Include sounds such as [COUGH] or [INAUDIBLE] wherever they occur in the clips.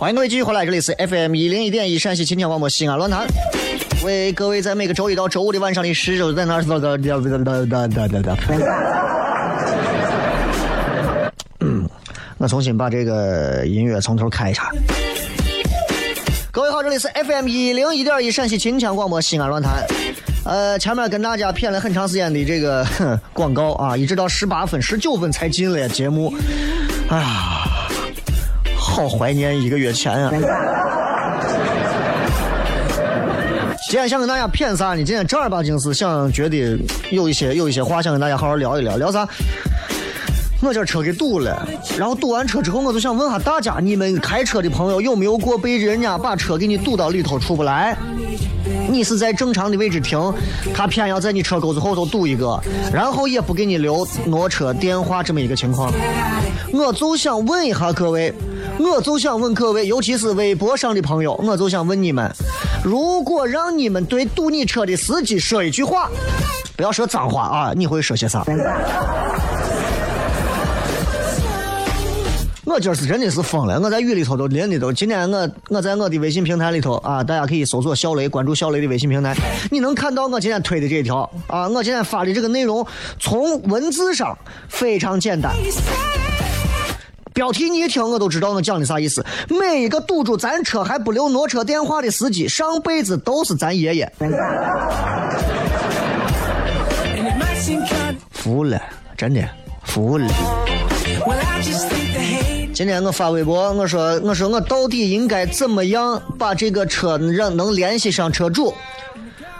欢迎各位继续回来，这里是 FM 一零一点一陕西秦腔广播西安论坛，为各位在每个周一到周五的晚上的十九在那儿做哒哒哒哒哒。嗯，我重新把这个音乐从头开一下。各位好，这里是 FM 一零一点一陕西秦腔广播西安论坛。呃，前面跟大家骗了很长时间的这个广告啊，一直到十八分、十九分才进了节目。哎呀。好怀念一个月前啊！[LAUGHS] 今天想跟大家谝啥呢？今天正儿八经是想觉得有一些有一些话想跟大家好好聊一聊，聊啥？我这车给堵了，然后堵完车之后，我就想问下大家，你们开车的朋友有没有过被人家把车给你堵到里头出不来？你是在正常的位置停，他偏要在你车钩子后头堵一个，然后也不给你留挪车电话这么一个情况。我就想问一下各位，我就想问各位，尤其是微博上的朋友，我就想问你们，如果让你们对堵你车的司机说一句话，不要说脏话啊，你会说些啥？我今儿是真的是疯了，我在雨里头都淋的都。今天我我在我的微信平台里头啊，大家可以搜索小雷，关注小雷的微信平台，你能看到我今天推的这一条啊，我今天发的这个内容，从文字上非常简单，标题你一听我都知道我讲的啥意思。每一个堵住咱车还不留挪车电话的司机，上辈子都是咱爷爷。服了，真的服了。今天我发微博，我说我说我到底应该怎么样把这个车让能联系上车主？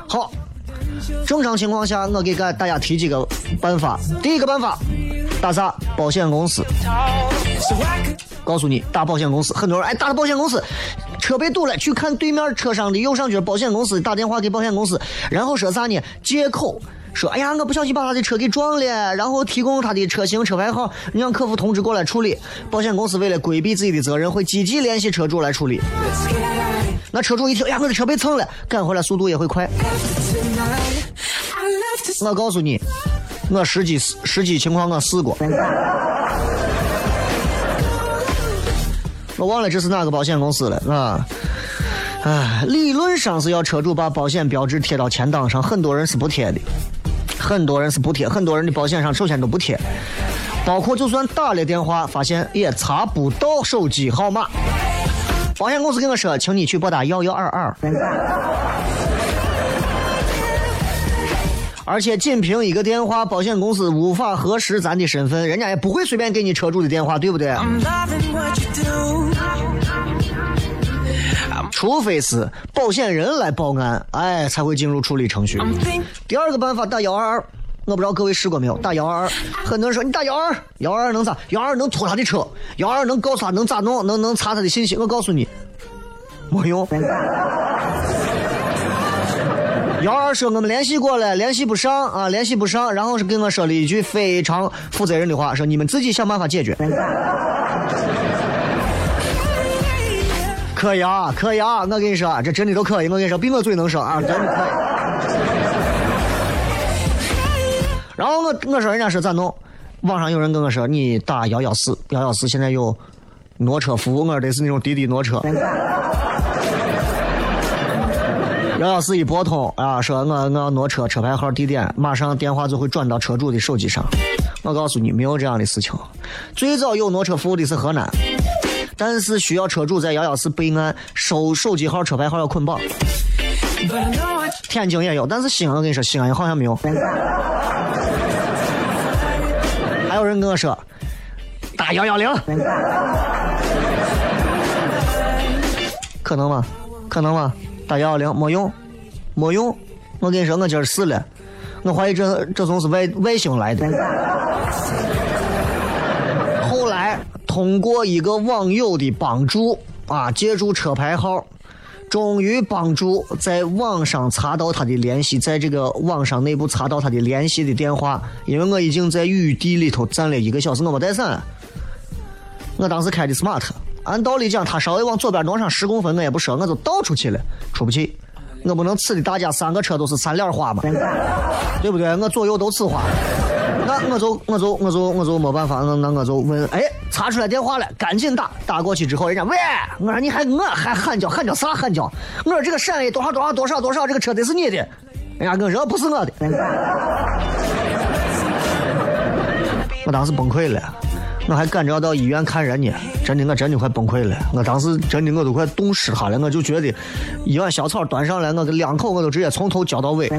好，正常情况下我给大家提几个办法。第一个办法，打啥？保险公司。告诉你，打保险公司。很多人哎，打了保险公司，车被堵了，去看对面车上的右上角保险公司，打电话给保险公司，然后说啥呢？借口。说，哎呀，我不小心把他的车给撞了，然后提供他的车型、车牌号，让客服同志过来处理。保险公司为了规避自己的责任，会积极联系车主来处理。那车主一听，哎呀，我的车被蹭了，赶回来速度也会快。我告诉你，我实际实际情况我试过。我忘了这是哪个保险公司了啊？哎，理论上是要车主把保险标志贴到前挡上，很多人是不贴的。很多人是不贴，很多人的保险上首先都不贴，包括就算打了电话，发现也查不到手机号码。保险公司跟我说，请你去拨打幺幺二二。而且仅凭一个电话，保险公司无法核实咱的身份，人家也不会随便给你车主的电话，对不对？除非是保险人来报案，哎，才会进入处理程序。第二个办法打幺二二，我不知道各位试过没有？打幺二二，很多人说你打幺二幺二二能咋？幺二能拖他的车，幺二能告诉他能咋弄？能能查他的信息？我告诉你，没用。幺二说我们联系过了，联系不上啊，联系不上，然后是跟我说了一句非常负责任的话，说你们自己想办法解决。可以啊，可以啊，我跟你说，这真的都可以。我跟你说，比我嘴能说啊，真的可。然后我我说人家说咋弄？网上有人跟我说，你打幺幺四，幺幺四现在有挪车服务，我说的是那种滴滴挪车。幺幺四一拨通啊，说我我要挪车，车牌号地点，马上电话就会转到车主的手机上。我告诉你，没有这样的事情。最早有挪车服务的是河南，但是需要车主在幺幺四备案，收手机号、车牌号要捆绑。天津也有，但是西安我跟你说，西安好像没有。还有人跟我说打幺幺零，可能吗？可能吗？打幺幺零没用，没用。我跟你说，我今儿试了，我怀疑这这从是外外星来的。[LAUGHS] 后来通过一个网友的帮助啊，借助车牌号，终于帮助在网上查到他的联系，在这个网上内部查到他的联系的电话。因为我已经在雨地里头站了一个小时，我没带伞。我当时开的 smart。按道理讲，他稍微往左边挪上十公分，我也不说，我就倒出去了，出不去。我不能呲的大家三个车都是三脸花嘛，[LAUGHS] 对不对？我左右都呲花，那我就我就我就我就没办法，那那我就问，哎，查出来电话了，赶紧打，打过去之后，人家喂，我说你还我还喊叫喊叫啥喊叫？我说这个陕 A 多少多少多少多少，这个车得是你的，人家跟我说不是我的，我当时崩溃了。我还赶着要到医院看人呢，真的，我真的快崩溃了。我当时真的我都快冻湿他了，我就觉得一碗小草端上来，我两口我都直接从头浇到尾。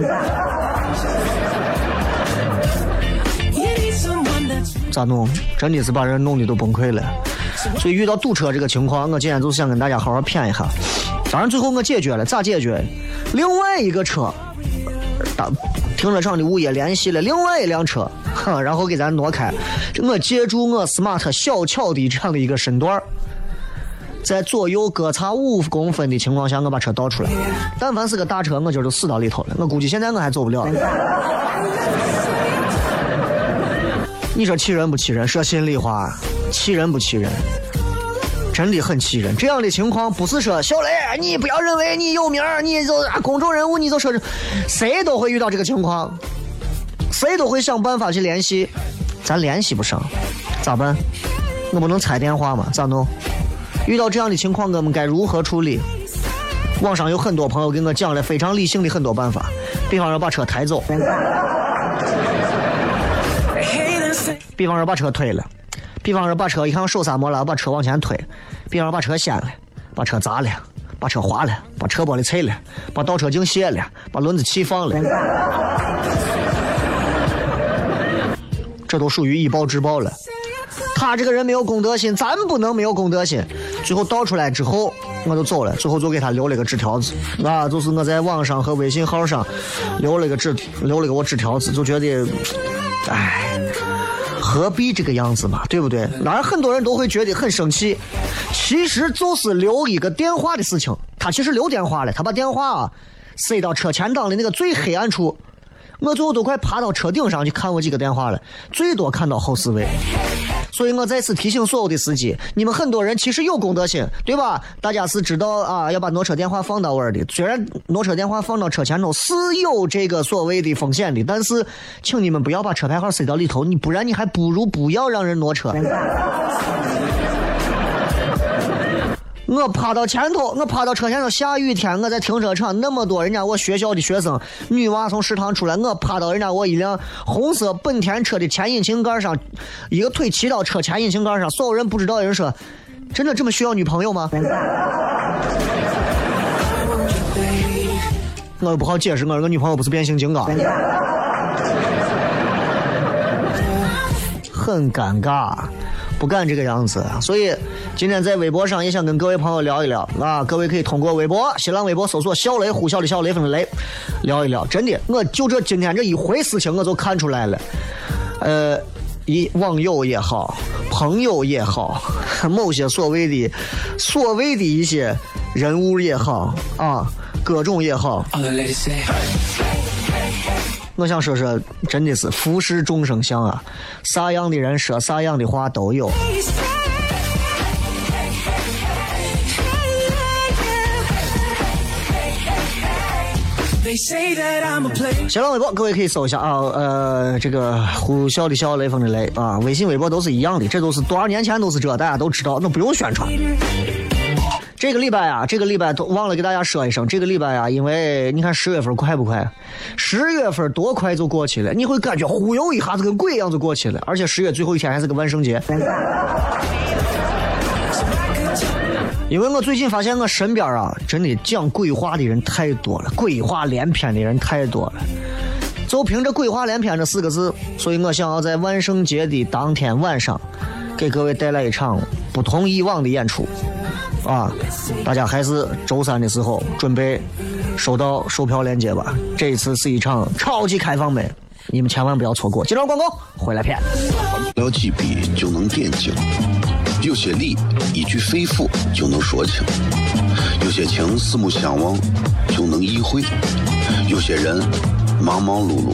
咋弄？真的是把人弄的都崩溃了。所以遇到堵车这个情况，我今天就是想跟大家好好谝一下。当然最后我解决了，咋解决？另外一个车，停车场的物业联系了另外一辆车。哼然后给咱挪开，我借助我 smart 小巧的这样的一个身段在左右各差五公分的情况下，我把车倒出来。但凡是个大车，我今儿就死到里头了。我估计现在我还走不了。[LAUGHS] 你说气人不气人？说心里话，气人不气人？真的很气人。这样的情况不是说小雷，你不要认为你有名，你就公众人物，你就说谁都会遇到这个情况。谁都会想办法去联系，咱联系不上，咋办？我不能拆电话吗？咋弄？遇到这样的情况，我们该如何处理？网上有很多朋友给我讲了非常理性的很多办法，比方说把车抬走，比方说把车推了，比方说把车一看手刹没了，把车往前推，比方说把车掀了，把车砸了，把车划了，把车玻璃碎了，把倒车镜卸了，把轮子气放了。[LAUGHS] 这都属于以暴制暴了。他这个人没有公德心，咱不能没有公德心。最后倒出来之后，我就走了。最后就给他留了个纸条子，啊，就是我在网上和微信号上留了个纸，留了个我纸条子，就觉得，哎，何必这个样子嘛，对不对？当然很多人都会觉得很生气，其实就是留一个电话的事情。他其实留电话了，他把电话啊塞到车前挡的那个最黑暗处。我最后都快爬到车顶上去看我几个电话了，最多看到后四位。所以我再次提醒所有的司机，你们很多人其实有公德心，对吧？大家是知道啊，要把挪车电话放到位的。虽然挪车电话放到车前头是有这个所谓的风险的，但是请你们不要把车牌号塞到里头，你不然你还不如不要让人挪车。我趴到前头，我趴到车前头。下雨天，我在停车场，那么多人家我学校的学生女娃从食堂出来，我趴到人家我一辆红色本田车的前引擎盖上，一个腿骑到车前引擎盖上。所有人不知道人说，真的这么需要女朋友吗？我又不好解释，我这个女朋友不是变形金刚，很尴尬。不敢这个样子，所以今天在微博上也想跟各位朋友聊一聊啊！各位可以通过微博、新浪微博搜索“小雷呼啸的小雷锋的雷”，聊一聊。真的，我就这今天这一回事情，我就看出来了。呃，一网友也好，朋友也好，某些所谓的所谓的一些人物也好啊，各种也好。我想说说，真的是浮世众生相啊，啥样的人说啥样的话都有。新浪微博，各位可以搜一下啊，呃，这个呼啸的啸，雷锋的雷啊，微信、微博都是一样的，这都是多少年前都是这，大家都知道，那不用宣传。这个礼拜啊，这个礼拜都忘了给大家说一声，这个礼拜啊，因为你看十月份快不快？十月份多快就过去了，你会感觉忽悠一下子跟鬼一样就过去了，而且十月最后一天还是个万圣节。因为我最近发现我身边啊，真的讲鬼话的人太多了，鬼话连篇的人太多了。就凭着“鬼话连篇”这四个字，所以我想要在万圣节的当天晚上，给各位带来一场不同以往的演出。啊，大家还是周三的时候准备收到售票链接吧。这一次是一场超级开放麦，你们千万不要错过。接着广告回来片。寥几笔就能点睛，有些理一句肺腑就能说清，有些情四目相望就能意会，有些人忙忙碌碌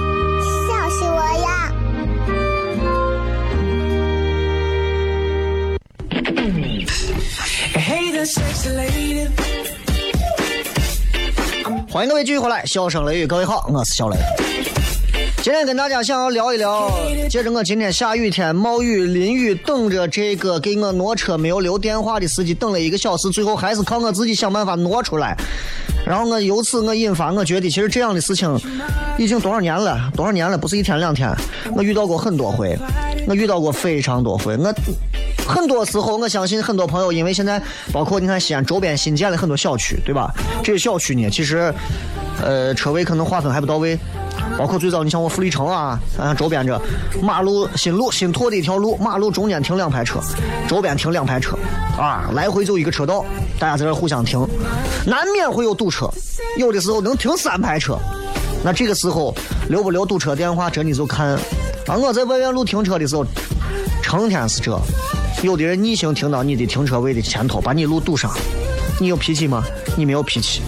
欢迎各位继续回来，笑声雷雨，各位好，我是小雷。今天跟大家想要聊一聊，借着我今天下雨天冒雨淋雨，等着这个给我挪车没有留电话的司机等了一个小时，最后还是靠我自己想办法挪出来。然后我由此我引发，我觉得其实这样的事情已经多少年了，多少年了，不是一天两天，我遇到过很多回，我遇到过非常多回，我。很多时候，我相信很多朋友，因为现在包括你看西安周边新建了很多小区，对吧？这些小区呢，其实，呃，车位可能划分还不到位。包括最早，你像我富力城啊，啊，周边这马路新路新拓的一条路，马路中间停两排车，周边停两排车，啊，来回就一个车道，大家在这互相停，难免会有堵车，有的时候能停三排车。那这个时候留不留堵车电话，真的就看。啊，我在外院路停车的时候，成天是这。有的人逆行停到你的停车位的前头，把你路堵上，你有脾气吗？你没有脾气。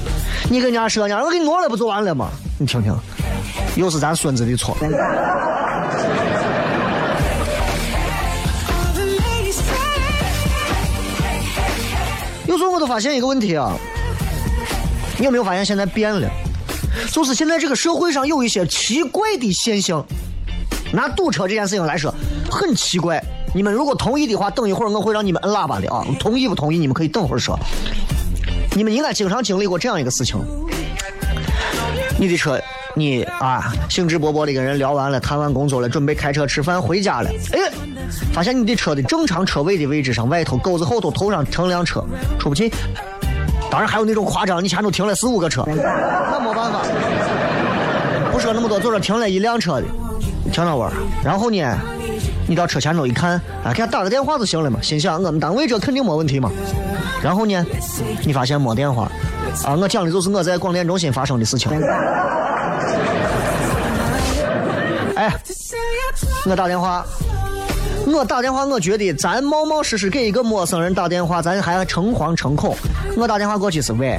你跟人家说，人家我给你挪了不就完了吗？你听听，又是咱孙子的错。[LAUGHS] 有时候我都发现一个问题啊，你有没有发现现在变了？就是现在这个社会上有一些奇怪的现象。拿堵车这件事情来说，很奇怪。你们如果同意的话，等一会儿我会让你们摁喇叭的啊！[LAUGHS] 同意不同意？你们可以等会儿说。你们应该经常经历过这样一个事情：你的车，你啊，兴致勃勃的跟人聊完了，谈完工作了，准备开车吃饭回家了。哎，发现你的车的正常车位的位置上，外头沟子后头头上停辆车，出不去。当然还有那种夸张，你前头停了四五个车，那没办法。不说那么多，就这停了一辆车的，停那玩儿。然后呢？你到车前头一看，啊，给他打个电话就行了嘛。心想我们单位这肯定没问题嘛。然后呢，你发现没电话，啊，我讲的就是我在广电中心发生的事情。哎，我打电话，我打电话，我觉得咱冒冒失失给一个陌生人打电话，咱还诚惶诚恐。我打电话过去是喂。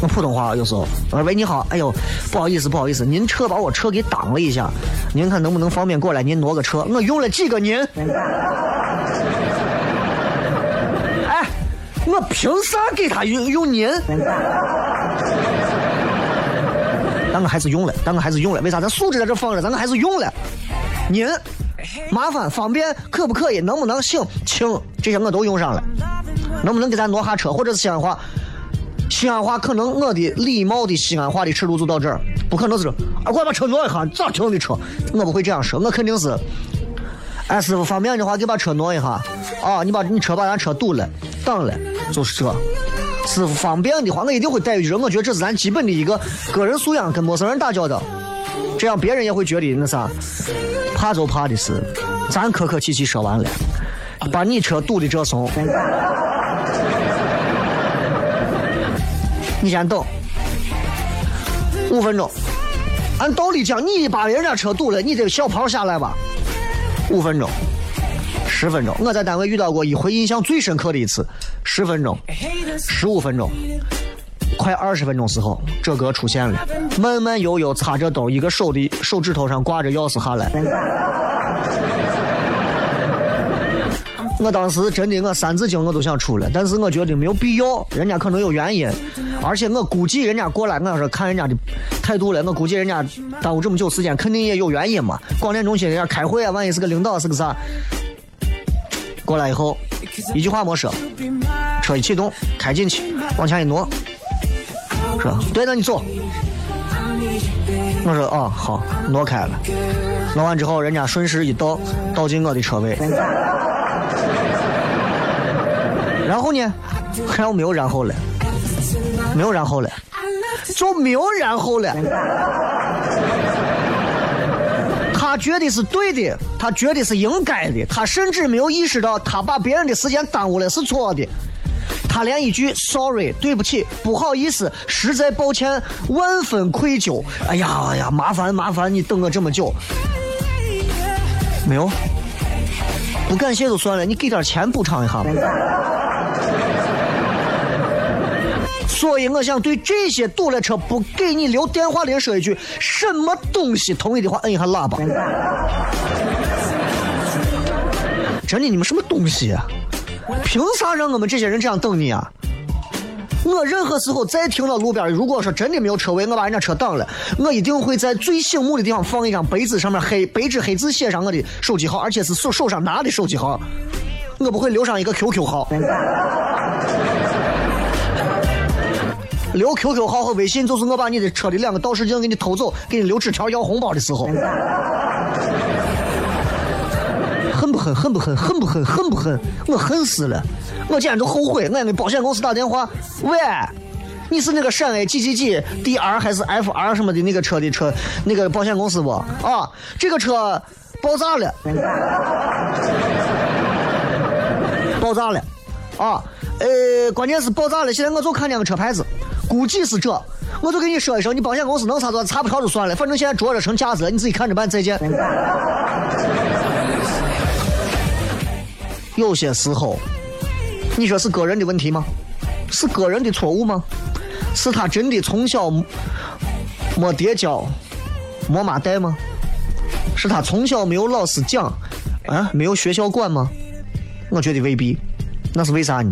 我普通话有时候，我说喂你好，哎呦，不好意思不好意思，您车把我车给挡了一下，您看能不能方便过来？您挪个车，我用了几个您？哎，我凭啥给他用用您？但我还是用了，但我还是用了，为啥？咱素质在这放着，咱我还是用了。您，麻烦方便可不可以？能不能行？请这些我都用上了，能不能给咱挪下车？或者是西安话？西安话可能我的礼貌的西安话的尺度就到这儿，不可能是啊，快把车挪一下，咋停的车？我不会这样说，我肯定是，哎，师傅方便的话，给把车挪一下。啊，你把你车把咱车堵了，挡了，就是这。师傅方便的话，我一定会带一句，我觉得这是咱基本的一个个人素养，跟陌生人打交道，这样别人也会觉得那啥，怕就怕的是，咱客客气气说完了，把你车堵的这怂。你先等五分钟。按道理讲，你把人家车堵了，你这个小跑下来吧？五分钟，十分钟。我在单位遇到过一回印象最深刻的一次，十分钟，十五分钟，快二十分钟时候，这哥出现了，慢慢悠悠擦着兜，一个手的手指头上挂着钥匙下来。我当时真的，我三字经我都想出了，但是我觉得没有必要，人家可能有原因，而且我估计人家过来，我要是看人家的态度了，我估计人家耽误这么久时间，肯定也有原因嘛。广电中心人家开会啊，万一是个领导是个啥，过来以后一句话没说，车一启动，开进去，往前一挪，说对，那你走。我说啊好，挪开了，挪完之后，人家顺势一倒，倒进我的车位。然后呢？然后没有然后了，没有然后了，就没有然后了。他觉得是对的，他觉得是应该的，他甚至没有意识到他把别人的时间耽误了是错的。他连一句 “sorry” 对不起、不好意思、实在抱歉、万分愧疚，哎呀哎呀，麻烦麻烦你等我这么久，没有。不感谢就算了，你给点钱补偿一下吧。所以我想对这些堵了车不给你留电话的人说一句：什么东西？同意的话摁一下喇叭。真的，你们什么东西？啊？凭啥让我们这些人这样等你啊？我任何时候再停到路边，如果说真的没有车位，我把人家车挡了，我一定会在最醒目的地方放一张白纸，上面黑白纸黑字写上我的手机号，而且是手手上拿的手机号，我不会留上一个 QQ 号。留 QQ 号和微信，就是我把你的车的两个倒视镜给你偷走，给你留纸条要红包的时候。恨不恨？恨不恨？恨不恨？恨不恨？我恨死了！我今天都后悔，我给保险公司打电话，喂，你是那个陕 A 几几几 DR 还是 FR 什么的那个车的车那个保险公司不？啊，这个车爆炸了，[LAUGHS] 爆炸了，啊，呃，关键是爆炸了。现在我就看见个车牌子，估计是这，我就跟你说一声，你保险公司能查着查不着就算了，反正现在捉着成架子了，你自己看着办，再见。有些时候。你说是个人的问题吗？是个人的错误吗？是他真的从小没爹教、没妈带吗？是他从小没有老师讲，啊，没有学校管吗？我觉得未必。那是为啥呢？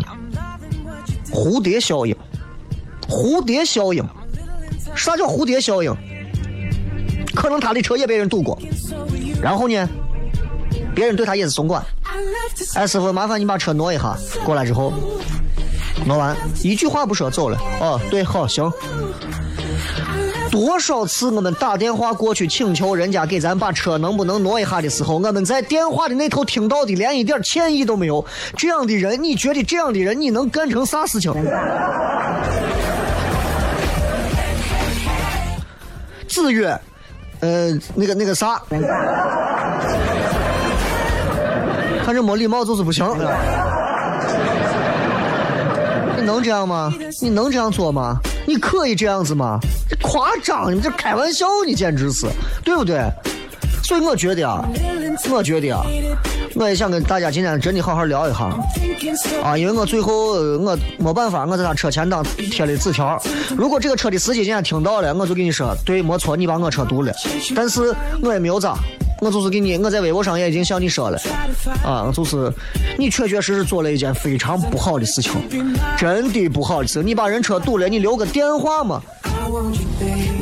蝴蝶效应。蝴蝶效应。啥叫蝴蝶效应？可能他的车也被人堵过，然后呢，别人对他也是松管。哎，师傅，麻烦你把车挪一下。过来之后，挪完，一句话不说走了。哦，对，好，行。多少次我们打电话过去请求人家给咱把车能不能挪一下的时候，我们在电话的那头听到的连一点歉意都没有。这样的人，你觉得这样的人你能干成啥事情？四月，呃，那个那个啥。反正没礼貌就是不行。你能这样吗？你能这样做吗？你可以这样子吗？这夸张，你这开玩笑，你简直是，对不对？所以我觉得啊，我觉得啊，我也想跟大家今天真的好好聊一下啊，因为我最后我没办法，我在他车前挡贴了纸条。如果这个车的司机今天听到了，我就跟你说，对，没错，你把我车堵了，但是我也没有咋。我就是给你，我在微博上也已经向你说了，啊，就是你确确实实做了一件非常不好的事情，真的不好的事。你把人车堵了，你留个电话嘛，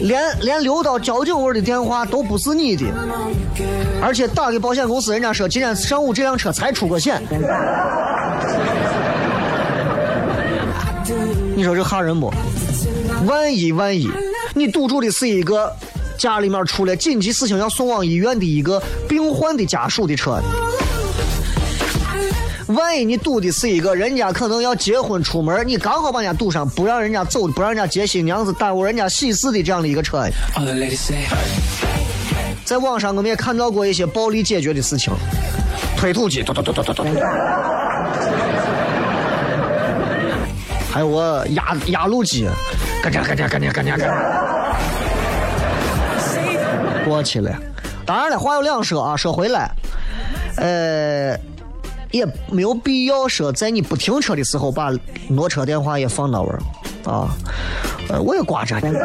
连连留到交警位的电话都不是你的，而且打给保险公司，人家说今天上午这辆车才出过险。你说这吓人不？万一万一，你堵住的是一个家里面出了紧急事情要送往医院的一个病患的家属的车。万一你堵的是一个人家可能要结婚出门，你刚好把人家堵上，不让人家走，不让人家接新娘子，耽误人家喜事的这样的一个车。在网上我们也看到过一些暴力解决的事情，推土机，还有我压压路机，咯吱咯吱咯吱咯吱咯吱，过去了。当然了，话有两说啊，说回来，呃。也没有必要说在你不停车的时候把挪车电话也放那玩儿啊，呃，我也挂着呢，[LAUGHS]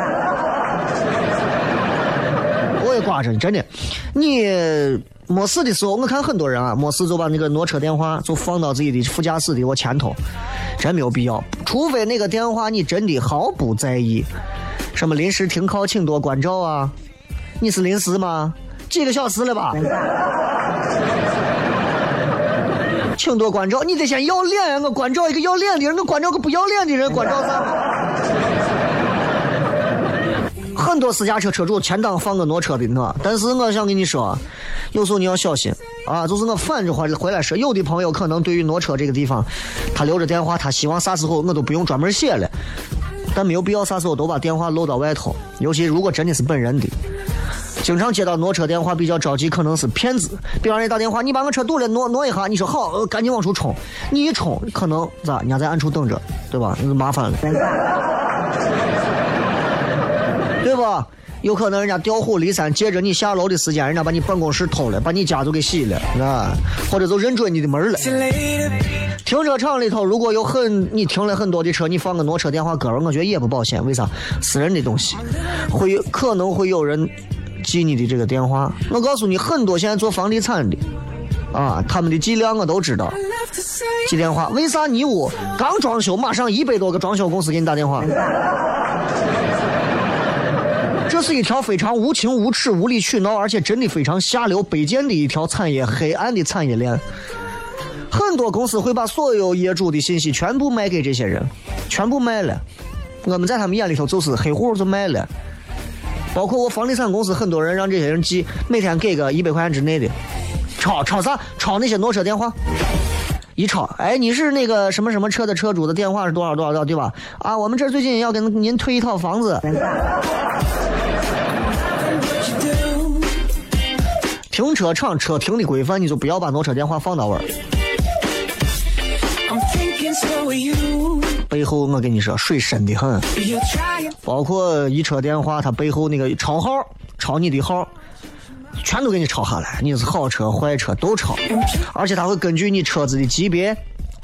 我也挂着呢，真的。你没事的时候，我看很多人啊，没事就把那个挪车电话就放到自己的副驾驶的我前头，真没有必要。除非那个电话你真的毫不在意，什么临时停靠请多关照啊，你是临时吗？几个小时了吧？请多关照，你得先要脸呀！我关照一个要脸的人，我关照个不要脸的人，关照啥？很多私家车车主前挡放个挪车的我，但是我想跟你说，有时候你要小心啊！就是我反着回回来说，有的朋友可能对于挪车这个地方，他留着电话，他希望啥时候我都不用专门写了，但没有必要啥时候都把电话露到外头，尤其如果真的是本人的。经常接到挪车电话，比较着急，可能是骗子。比方人打电话，你把我车堵了，挪挪一下。你说好，赶紧往出冲。你一冲，可能咋？人家在暗处等着，对吧？那就麻烦了，对吧？有可能人家调虎离山，借着你下楼的时间，人家把你办公室偷了，把你家都给洗了，啊，或者就认准你的门了。停车场里头如果有很你停了很多的车，你放个挪车电话搁我觉得也不保险。为啥？私人的东西，会可能会有人。记你的这个电话，我告诉你，很多现在做房地产的，啊，他们的伎俩我都知道。记电话，为啥你屋刚装修，马上一百多个装修公司给你打电话？这是一条非常无情、无耻、无理取闹，而且真的非常下流、卑贱的一条产业，黑暗的产业链。很多公司会把所有业主的信息全部卖给这些人，全部卖了。我们在他们眼里头就是黑户，就卖了。包括我房地产公司，很多人让这些人记，每天给个一百块钱之内的，抄抄啥？抄那些挪车电话，一抄，哎，你是那个什么什么车的车主的电话是多少多少多少，对吧？啊，我们这最近要给您推一套房子，停车场车停的规范，你就不要把挪车电话放到位儿。背后我跟你说，水深的很，包括一车电话，他背后那个抄号，抄你的号，全都给你抄下来。你是好车坏车都抄，而且他会根据你车子的级别，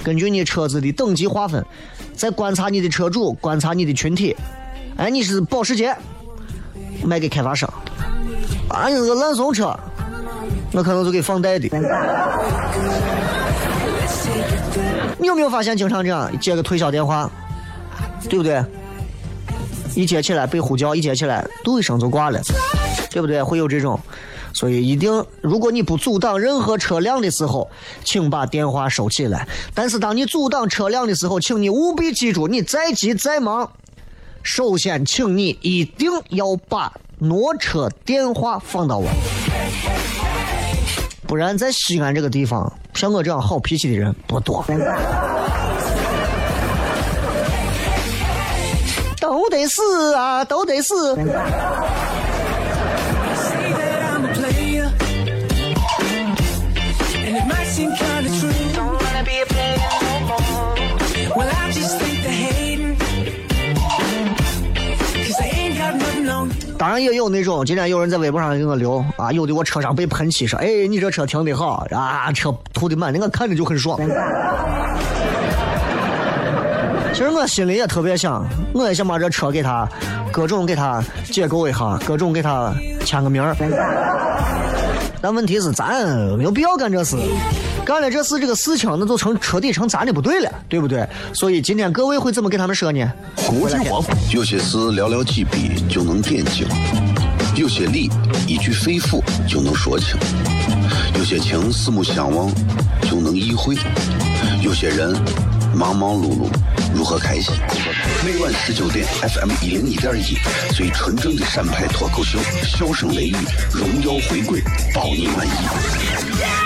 根据你车子的等级划分，再观察你的车主，观察你的群体。哎，你是保时捷，卖给开发商；啊，你是个烂怂车，我可能就给放贷的。你有没有发现，经常这样接个推销电话，对不对？一接起来被呼叫，一接起来嘟一声就挂了，对不对？会有这种，所以一定，如果你不阻挡任何车辆的时候，请把电话收起来。但是当你阻挡车辆的时候，请你务必记住，你再急再忙，首先请你一定要把挪车电话放到位。不然，在西安这个地方，像我这样好脾气的人不多。[LAUGHS] 都得死啊，都得死。也有那种，今天有人在微博上给我留啊，有的我车上被喷漆说，哎，你这车停的好啊，车涂的满，我看着就很爽。其实我心里也特别想，我也想把这车给他，各种给他解构一下，各种给他签个名。但问题是，咱没有必要干这事。干了这事，这个事情那就成彻底成咱的不对了，对不对？所以今天各位会怎么给他们说呢？国际化，有些事寥寥几笔就能点睛，有些理一句肺腑就能说清，有些情四目相望就能意会，有些人。忙忙碌碌如何开心？每晚十九点，FM 一零一点一，最纯正的陕派脱口秀，笑声雷雨，荣耀回归，保你满意。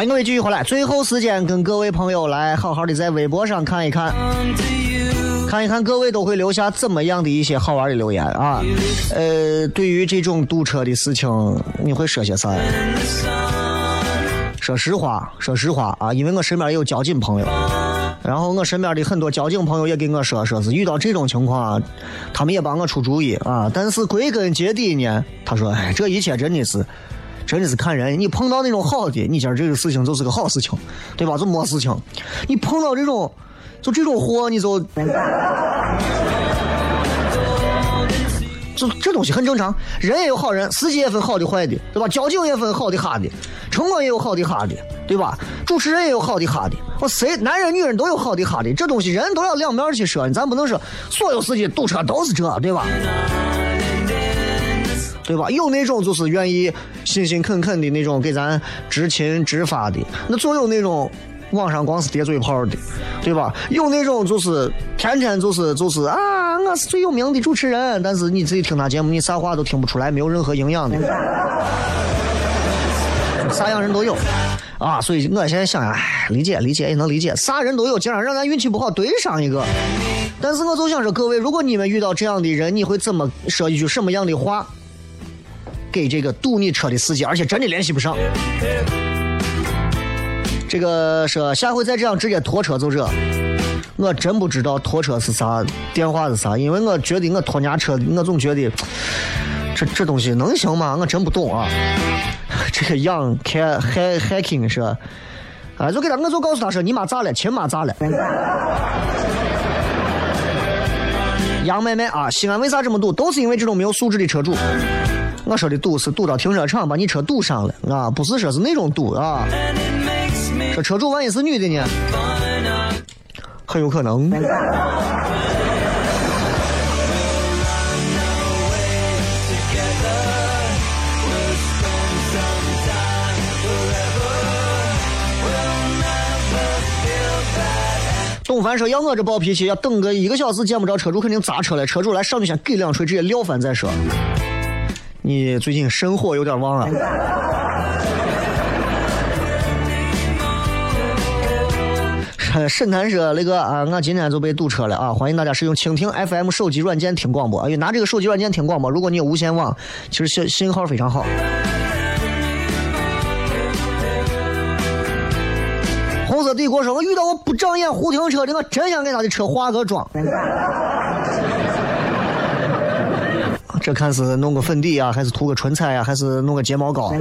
欢迎各位继续回来，最后时间跟各位朋友来好好的在微博上看一看，看一看各位都会留下怎么样的一些好玩的留言啊。呃，对于这种堵车的事情，你会说些啥？说实话，说实话啊，因为我身边也有交警朋友，然后我身边的很多交警朋友也跟我说，说是遇到这种情况，他们也帮我出主意啊。但是归根结底呢，他说，哎，这一切真的是。真的是看人，你碰到那种好的，你今儿这个事情就是个好事情，对吧？就没事情。你碰到这种，就这种货，你就，就这东西很正常。人也有好人，司机也分好的坏的，对吧？交警也分好的哈的，城管也有好的哈的，对吧？主持人也有好的哈的。我谁男人女人都有好的哈的，这东西人都要两面去说，咱不能说所有司机堵车都是这，对吧？对吧？有那种就是愿意辛辛恳恳的那种给咱执勤执法的，那总有那种网上光是叠嘴炮的，对吧？有那种就是天天就是就是啊，我是最有名的主持人，但是你自己听他节目，你啥话都听不出来，没有任何营养的，[LAUGHS] 啥样人都有啊。所以我现在想想，哎，理解理解也能理解，啥人都有，竟然让咱运气不好对上一个。但是我就想说，各位，如果你们遇到这样的人，你会怎么说一句什么样的话？给这个堵你车的司机，而且真的联系不上。这个说下回再这样直接拖车就这，我真不知道拖车是啥，电话是啥，因为我觉得我拖人家车，我总觉得这这东西能行吗？我真不懂啊。[LAUGHS] 这个杨开海海 king 说，啊，就给他，我就告诉他说，你妈咋了？亲妈咋了？杨妹妹啊，西安为啥这么堵？都是因为这种没有素质的车主。我说的堵是堵到停车场把你车堵上了啊，不是说是那种堵啊。这车主万一是女的呢？很有可能。董凡说：“要我这暴脾气，要等个一个小时见不着车主，肯定砸车了。车主来上去先给两锤，直接撂翻再说。”你最近生活有点旺啊！沈南说那个啊，我今天就被堵车了啊！欢迎大家使用蜻蜓 FM 手机软件听广播，因为拿这个手机软件听广播，如果你有无线网，其实信信号非常好。红色帝国说，我遇到我不长眼胡停车的，我真想给他的车化个妆。这看是弄个粉底啊，还是涂个唇彩呀，还是弄个睫毛膏？[LAUGHS]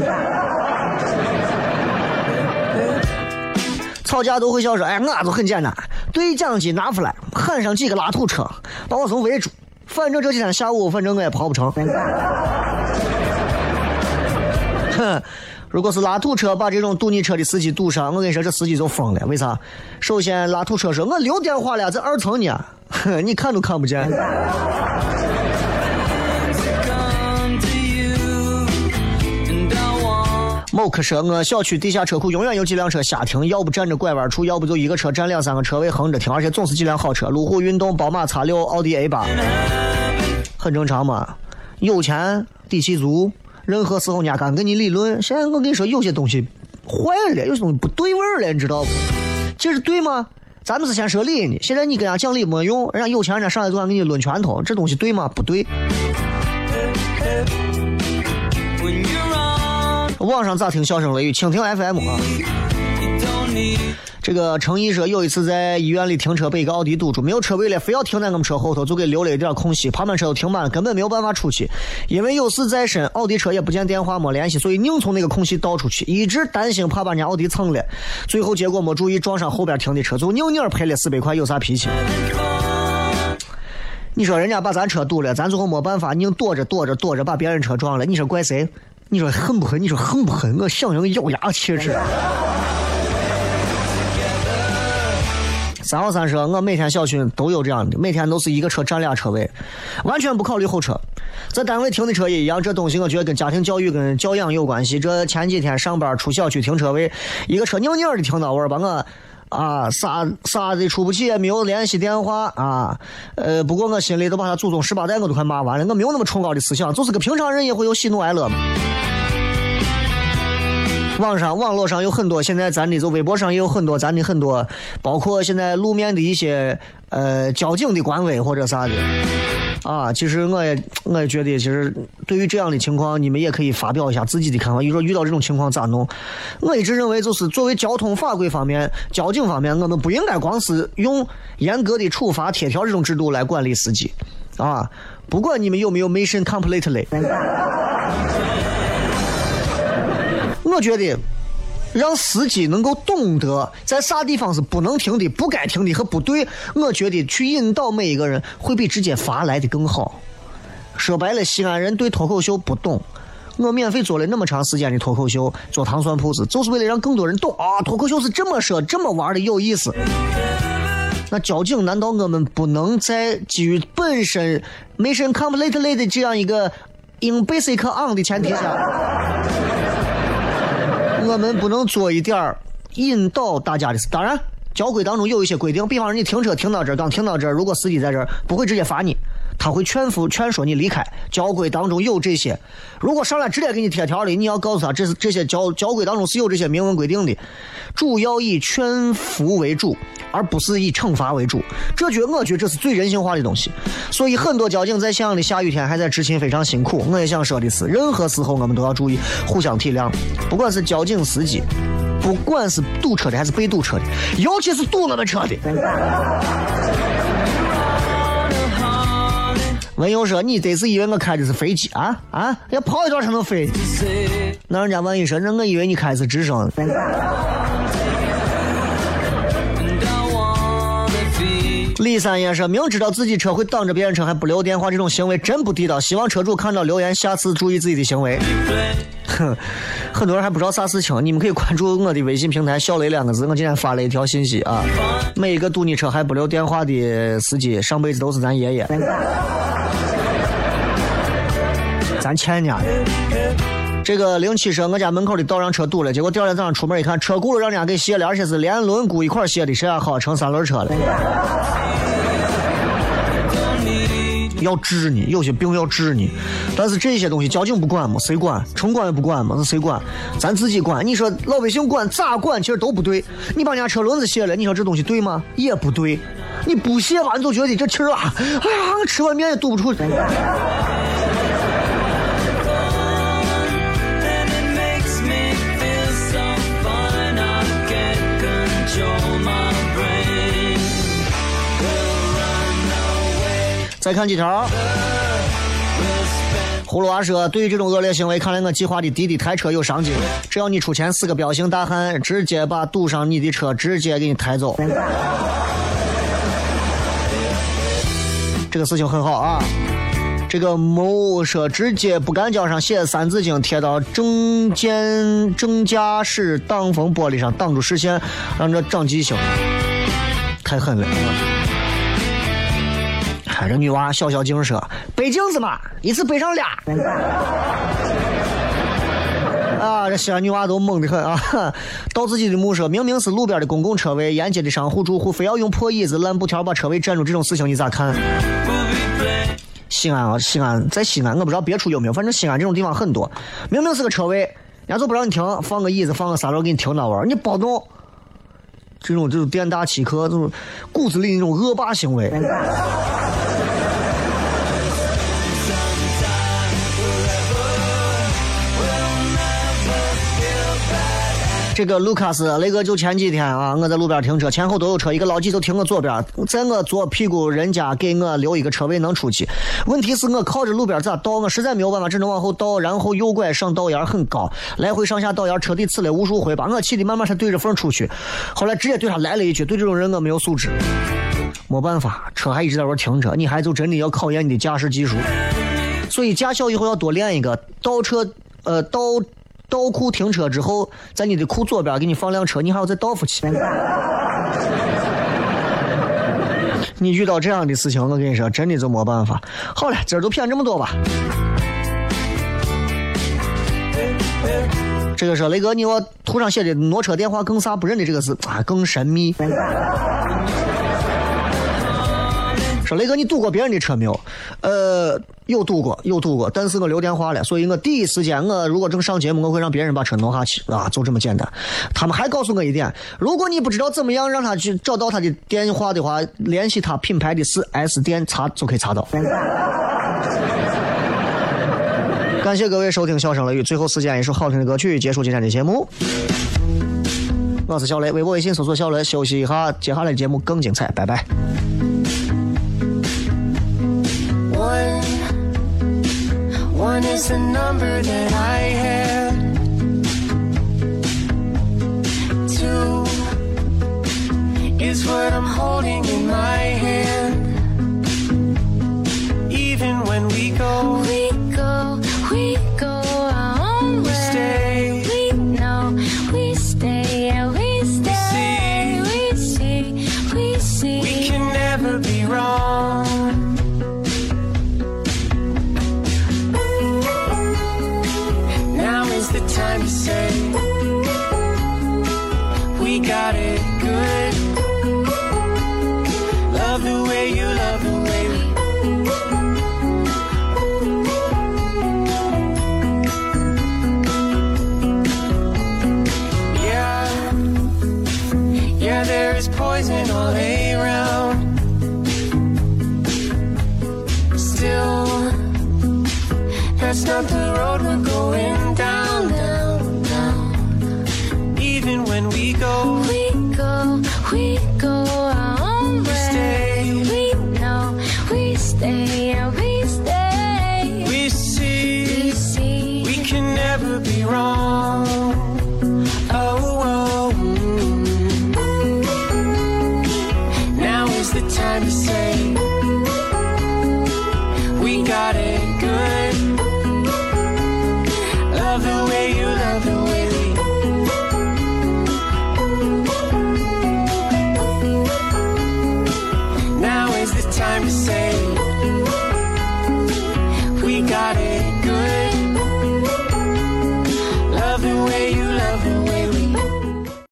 吵架都会笑说：“哎，我都很简单，对讲机拿出来，喊上几个拉土车，把我从围住。反正这几天下午，反正我也跑不成。” [LAUGHS] 哼，如果是拉土车把这种堵你车的司机堵上，我跟你说，这司机就疯了。为啥？首先，拉土车说：“我留电话了，在二层呢，哼，[LAUGHS] 你看都看不见。”某客说，我小区地下车库永远有几辆车瞎停，要不占着拐弯处，要不就一个车占两三个车位横着停，而且总是几辆好车，路虎、运动、宝马 X 六、奥迪 A 八，很正常嘛。有钱底气足，任何时候人家敢跟你理论。现在我跟你说，有些东西坏了，有些东西不对味了，你知道不？这是对吗？咱们是先说理呢，现在你跟人家讲理没用，人家有钱人家上来就想给你抡拳头，这东西对吗？不对。网上咋听笑声雷雨？蜻蜓 FM 啊。这个程毅说，有一次在医院里停车，被一个奥迪堵住，没有车位了，非要停在我们车后头，就给留了一点空隙，旁边车都停满了，根本没有办法出去。因为有事在身，奥迪车也不见电话，没联系，所以硬从那个空隙倒出去，一直担心怕把人家奥迪蹭了，最后结果没注意撞上后边停的车，就扭扭赔了四百块，有啥脾气？你说人家把咱车堵了，咱最后没办法，硬躲着躲着躲着把别人车撞了，你说怪谁？你说恨不恨？你说恨不恨？我想用咬牙切齿。三号三说，我每天小区都有这样的，每天都是一个车占俩车位，完全不考虑后车。在单位停的车也一样，这东西我觉得跟家庭教育、跟教养有关系。这前几天上班出小区停车位，一个车扭扭的停到位，把我啊啥啥的出不去，也没有联系电话啊。呃，不过我心里都把他祖宗十八代我都快骂完了，我没有那么崇高的思想，就是个平常人也会有喜怒哀乐嘛。网上网络上有很多，现在咱的就微博上也有很多咱的很多，包括现在路面的一些呃交警的官微或者啥的啊。其实我也我也觉得，其实对于这样的情况，你们也可以发表一下自己的看法。你说遇到这种情况咋弄？我一直认为，就是作为交通法规方面、交警方面，我们不应该光是用严格的处罚贴条这种制度来管理司机啊。不管你们有没有 mission completely。我觉得，让司机能够懂得在啥地方是不能停的、不该停的和不对，我觉得去引导每一个人会比直接罚来的更好。说白了，西安人对脱口秀不懂，我免费做了那么长时间的脱口秀，做糖蒜铺子，就是为了让更多人懂啊！脱口秀是这么说、这么玩的，有意思。那交警难道我们不能在基于本身没什 completely 的这样一个 in basic on 的前提下？我们不能做一点儿引导大家的事。当然，交规当中有一些规定，比方说你停车停到这儿，刚停到这儿，如果司机在这儿，不会直接罚你，他会劝服、劝说你离开。交规当中有这些。如果上来直接给你贴条的，你要告诉他，这是这些交交规当中是有这些明文规定的，主要以劝服为主，而不是以惩罚为主。这觉我觉这是最人性化的东西。所以很多交警在咸阳的下雨天还在执勤，非常辛苦。我也想说的是，任何时候我们都要注意互相体谅，不管是交警、司机，不管是堵车的还是被堵车的，尤其是堵我们车的。文友说：“你得是以为我开的是飞机啊啊？要跑一段才能飞？那人家万一说，那我以为你开的是直升。”李三爷说：“明知道自己车会挡着别人车还不留电话，这种行为真不地道。希望车主看到留言，下次注意自己的行为。”哼，很多人还不知道啥事情，你们可以关注我的微信平台“小雷”两个字。我今天发了一条信息啊，每一个堵你车还不留电话的司机，上辈子都是咱爷爷。咱欠人家的。这个零七说，我家门口的道让车堵了，结果第二天早上出门一看，车轱辘让人家给卸了，而且是连轮毂一块卸的，谁还好成三轮车了？要治你，有些病要治你，但是这些东西交警不管吗？谁管？城管也不管吗？是谁管？咱自己管。你说老百姓管咋管？其实都不对。你把人家车轮子卸了，你说这东西对吗？也不对。你不卸吧，你就觉得这气儿啊，哎呀，吃碗面也堵不出。再看几条。葫芦娃说：“对于这种恶劣行为，看来我计划的滴滴抬车有商机。只要你出钱，四个彪形大汉直接把堵上你的车，直接给你抬走。这个事情很好啊。这个某说直接不干胶上写《三字经》，贴到正见正驾驶挡风玻璃上，挡住视线，让这长记性，太狠了。”看这女娃小小镜说：“背镜子嘛，一次背上俩。”啊，这西安女娃都猛得很啊！到自己的墓舍，明明是路边的公共车位，沿街的商户住户非要用破椅子、烂布条把车位占住，这种事情你咋看？西安啊，西安，在西安，我不知道别处有没有，反正西安这种地方很多。明明是个车位，人家就不让你停，放个椅子，放个沙漏给你停那玩意儿，你包动。这种就是店大欺客，这种骨子里那种恶霸行为。这个卢卡斯，那个就前几天啊，我在路边停车，前后都有车，一个老几就停我左边，在我左屁股，人家给我留一个车位能出去。问题是我靠着路边咋倒？我实在没有办法，只能往后倒，然后右拐上道沿很高，来回上下道沿，车底呲了无数回，把我气的慢慢才对着缝出去。后来直接对他来了一句：“对这种人我没有素质。”没办法，车还一直在那停着，你还就真的要考验你的驾驶技术。所以驾校以后要多练一个倒车，呃倒。倒库停车之后，在你的库左边给你放辆车，你还要再倒出去。[LAUGHS] 你遇到这样的事情，我跟你说，真的就没办法。好了，今儿就骗这么多吧。这个是雷哥，你我图上写的挪车电话更啥不认的这个字啊，更神秘。说雷哥，你堵过别人的车没有？呃，有堵过，有堵过，但是我留电话了，所以我第一时间，我如果正上节目，我会让别人把车挪下去啊，就这么简单。他们还告诉我一点，如果你不知道怎么样让他去找到他的电话的话，联系他品牌的四 S 店查就可以查到。感谢各位收听《笑声雷雨》，最后时间一首好听的歌曲结束今天的节目。我是小雷，微博、微信搜索“小雷”，休息一下，接下来的节目更精彩，拜拜。One is the number that I have. Two is what I'm holding in my hand. Even when we go, we go, we go